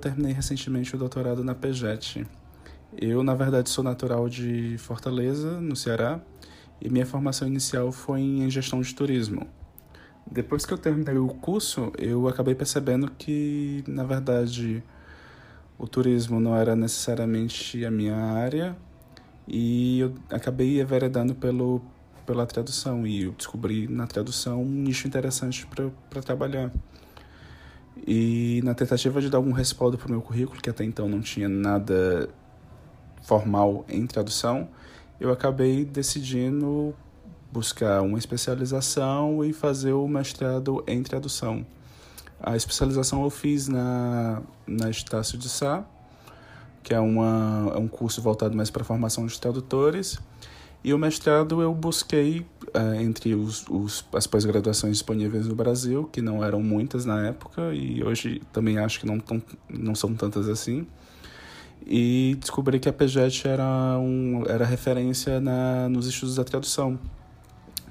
terminei recentemente o doutorado na PEGET. Eu, na verdade, sou natural de Fortaleza, no Ceará, e minha formação inicial foi em gestão de turismo. Depois que eu terminei o curso, eu acabei percebendo que, na verdade, o turismo não era necessariamente a minha área e eu acabei enveredando pelo, pela tradução e eu descobri na tradução um nicho interessante para trabalhar. E na tentativa de dar algum respaldo para o meu currículo, que até então não tinha nada formal em tradução, eu acabei decidindo buscar uma especialização e fazer o mestrado em tradução. A especialização eu fiz na, na Estácio de Sá, que é, uma, é um curso voltado mais para a formação de tradutores. E o mestrado eu busquei uh, entre os, os, as pós-graduações disponíveis no Brasil, que não eram muitas na época, e hoje também acho que não, tão, não são tantas assim. E descobri que a PGET era, um, era referência na, nos estudos da tradução,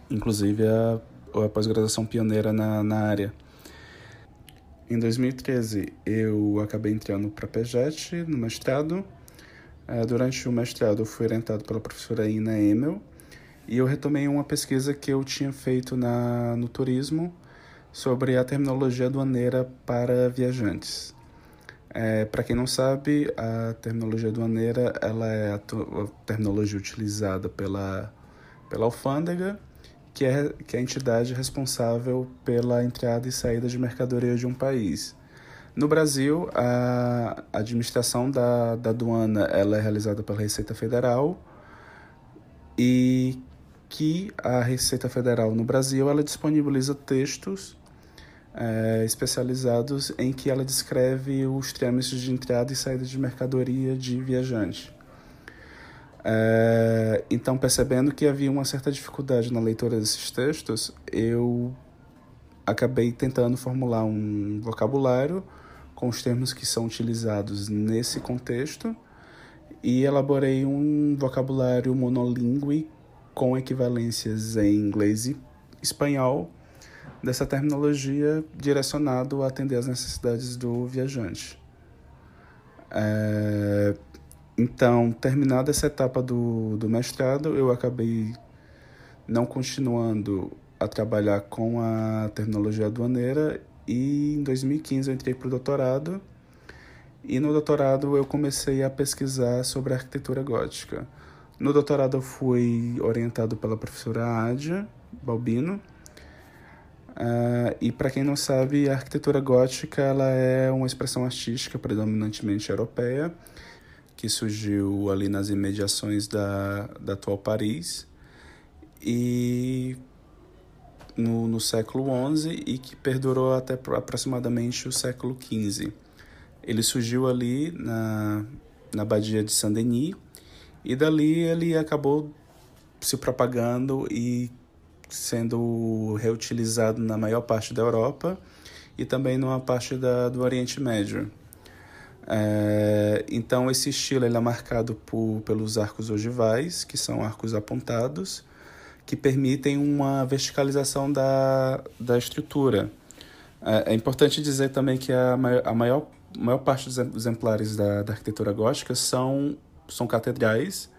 inclusive a, a pós-graduação pioneira na, na área. Em 2013, eu acabei entrando para a PEGET no mestrado. É, durante o mestrado, eu fui orientado pela professora Ina Emel e eu retomei uma pesquisa que eu tinha feito na, no turismo sobre a terminologia aduaneira para viajantes. É, para quem não sabe, a terminologia aduaneira ela é a, a terminologia utilizada pela, pela alfândega que é, que é a entidade responsável pela entrada e saída de mercadoria de um país. No Brasil, a administração da, da aduana ela é realizada pela Receita Federal e que a Receita Federal no Brasil ela disponibiliza textos é, especializados em que ela descreve os trâmites de entrada e saída de mercadoria de viajante. É, então, percebendo que havia uma certa dificuldade na leitura desses textos, eu acabei tentando formular um vocabulário com os termos que são utilizados nesse contexto e elaborei um vocabulário monolíngue com equivalências em inglês e espanhol dessa terminologia direcionado a atender às necessidades do viajante. É, então, terminada essa etapa do, do mestrado, eu acabei não continuando a trabalhar com a terminologia aduaneira e em 2015 eu entrei para o doutorado. E no doutorado eu comecei a pesquisar sobre a arquitetura gótica. No doutorado eu fui orientado pela professora Adia Balbino. Uh, e para quem não sabe, a arquitetura gótica ela é uma expressão artística predominantemente europeia que surgiu ali nas imediações da, da atual Paris. E no, no século XI e que perdurou até aproximadamente o século XV. Ele surgiu ali na, na Badia de Saint-Denis e dali ele acabou se propagando e sendo reutilizado na maior parte da Europa e também numa parte da, do Oriente Médio. É, então esse estilo ele é marcado por, pelos arcos ogivais, que são arcos apontados, que permitem uma verticalização da, da estrutura. É, é importante dizer também que a maior, a maior, maior parte dos exemplares da, da arquitetura gótica são, são catedrais,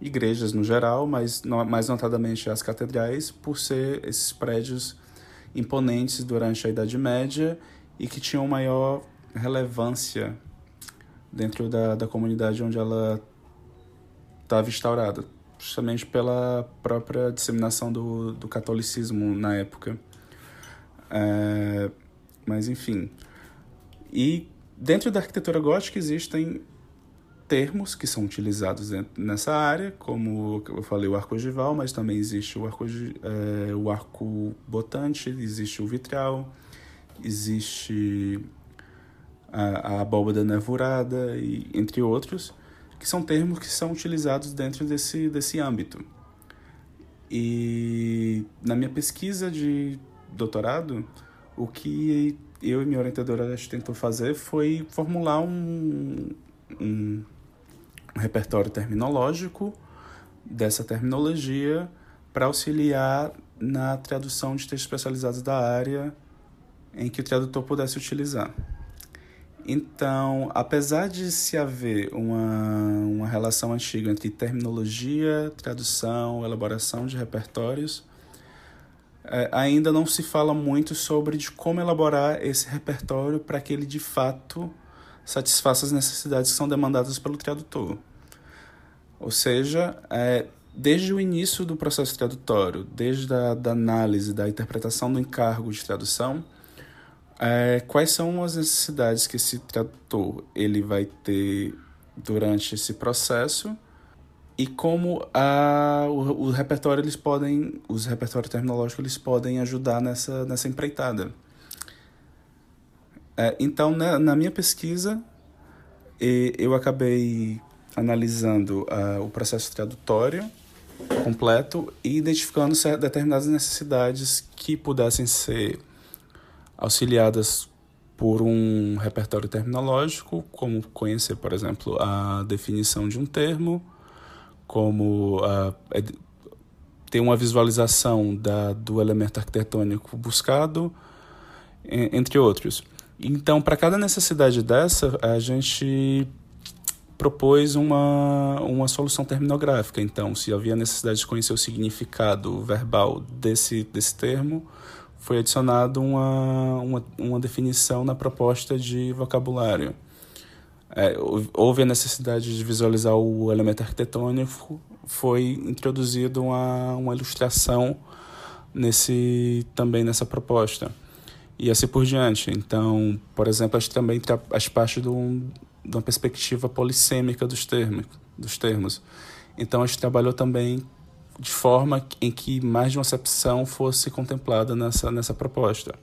igrejas no geral, mas mais notadamente as catedrais, por ser esses prédios imponentes durante a Idade Média e que tinham maior relevância dentro da, da comunidade onde ela estava instaurada, justamente pela própria disseminação do, do catolicismo na época. É, mas, enfim. E dentro da arquitetura gótica existem termos que são utilizados nessa área, como eu falei, o arco ogival, mas também existe o arco, é, o arco botante, existe o vitral, existe a, a abóbada nervurada, e, entre outros, que são termos que são utilizados dentro desse, desse âmbito. E na minha pesquisa de doutorado, o que eu e minha orientadora tentou fazer foi formular um, um, um repertório terminológico dessa terminologia para auxiliar na tradução de textos especializados da área em que o tradutor pudesse utilizar. Então, apesar de se haver uma, uma relação antiga entre terminologia, tradução, elaboração de repertórios, é, ainda não se fala muito sobre de como elaborar esse repertório para que ele de fato satisfaça as necessidades que são demandadas pelo tradutor. Ou seja, é, desde o início do processo tradutório, desde a da análise, da interpretação do encargo de tradução, é, quais são as necessidades que esse tradutor ele vai ter durante esse processo e como a, o, o repertório eles podem, os repertórios terminológicos eles podem ajudar nessa, nessa empreitada. É, então, na, na, minha pesquisa, eu acabei analisando uh, o processo tradutório completo e identificando determinadas necessidades que pudessem ser auxiliadas por um repertório terminológico, como conhecer, por exemplo, a definição de um termo, como uh, ter uma visualização da, do elemento arquitetônico buscado, entre outros. Então, para cada necessidade dessa, a gente propôs uma, uma solução terminográfica. Então, se havia necessidade de conhecer o significado verbal desse, desse termo, foi adicionado uma, uma, uma definição na proposta de vocabulário. É, houve a necessidade de visualizar o elemento arquitetônico, foi introduzido uma, uma ilustração nesse também nessa proposta e assim por diante. Então, por exemplo, as também as partes de, um, de uma perspectiva polissêmica dos termos, dos termos. Então, a gente trabalhou também de forma em que mais de uma acepção fosse contemplada nessa, nessa proposta.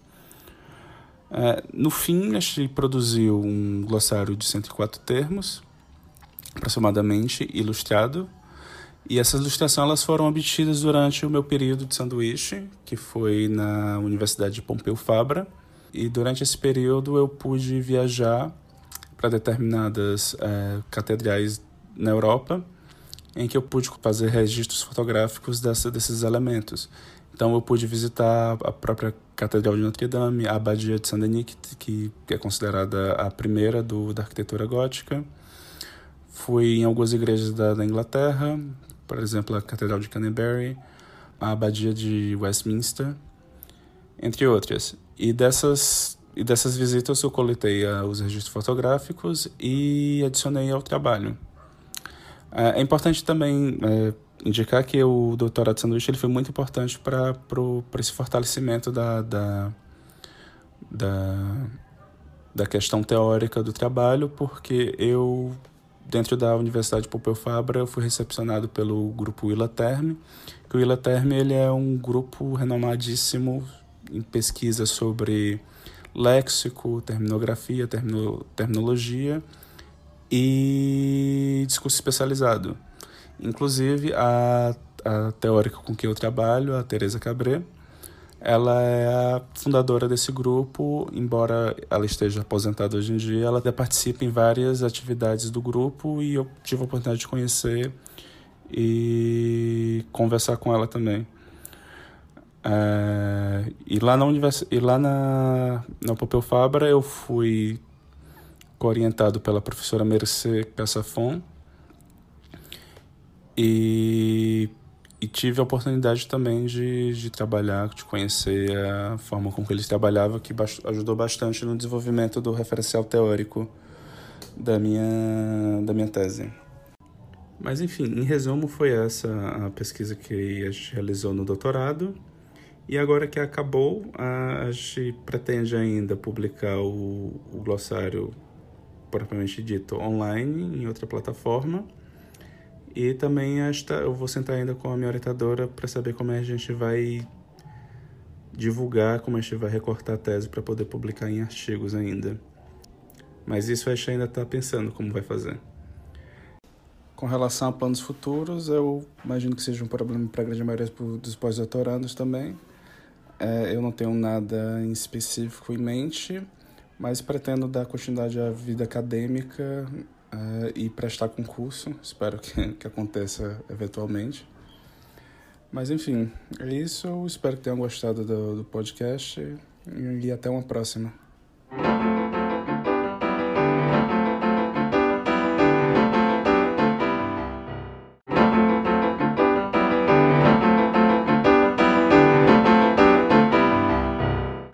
É, no fim, a gente produziu um glossário de 104 termos, aproximadamente ilustrado, e essas ilustrações elas foram obtidas durante o meu período de sanduíche, que foi na Universidade de Pompeu Fabra, e durante esse período eu pude viajar para determinadas é, catedrais na Europa em que eu pude fazer registros fotográficos dessa, desses elementos. Então eu pude visitar a própria Catedral de Notre Dame, a Abadia de Saint-Denis, que, é considerada a primeira do, da arquitetura gótica. Fui em algumas igrejas da, da Inglaterra, por exemplo, a Catedral de Canterbury, a Abadia de Westminster, entre outras. E dessas, e dessas visitas eu coletei uh, os registros fotográficos e adicionei ao trabalho. É, é importante também é, indicar que o doutorado de sanduíche ele foi muito importante para esse fortalecimento da, da, da, da questão teórica do trabalho, porque eu, dentro da Universidade Pompeu Fabra, eu fui recepcionado pelo grupo Willa Terme, que o Willa Terme ele é um grupo renomadíssimo em pesquisa sobre léxico, terminografia, termino, terminologia, e discurso especializado. Inclusive, a, a teórica com quem eu trabalho, a Teresa Cabré, ela é a fundadora desse grupo, embora ela esteja aposentada hoje em dia, ela participa em várias atividades do grupo e eu tive a oportunidade de conhecer e conversar com ela também. É, e lá na univers... e lá na, na Pompeu Fabra eu fui orientado pela professora Mercê Cassafon e, e tive a oportunidade também de, de trabalhar, de conhecer a forma com que eles trabalhavam, que ajudou bastante no desenvolvimento do referencial teórico da minha, da minha tese. Mas enfim, em resumo, foi essa a pesquisa que a gente realizou no doutorado. E agora que acabou, a gente pretende ainda publicar o, o glossário propriamente dito online em outra plataforma. E também esta, eu vou sentar ainda com a minha orientadora para saber como é a gente vai divulgar, como a gente vai recortar a tese para poder publicar em artigos ainda. Mas isso a gente ainda está pensando como vai fazer. Com relação a planos futuros, eu imagino que seja um problema para a grande maioria dos pós-doutorandos também. É, eu não tenho nada em específico em mente mas pretendo dar continuidade à vida acadêmica uh, e prestar concurso. Espero que, que aconteça eventualmente. Mas enfim, é isso. Espero que tenham gostado do, do podcast e até uma próxima.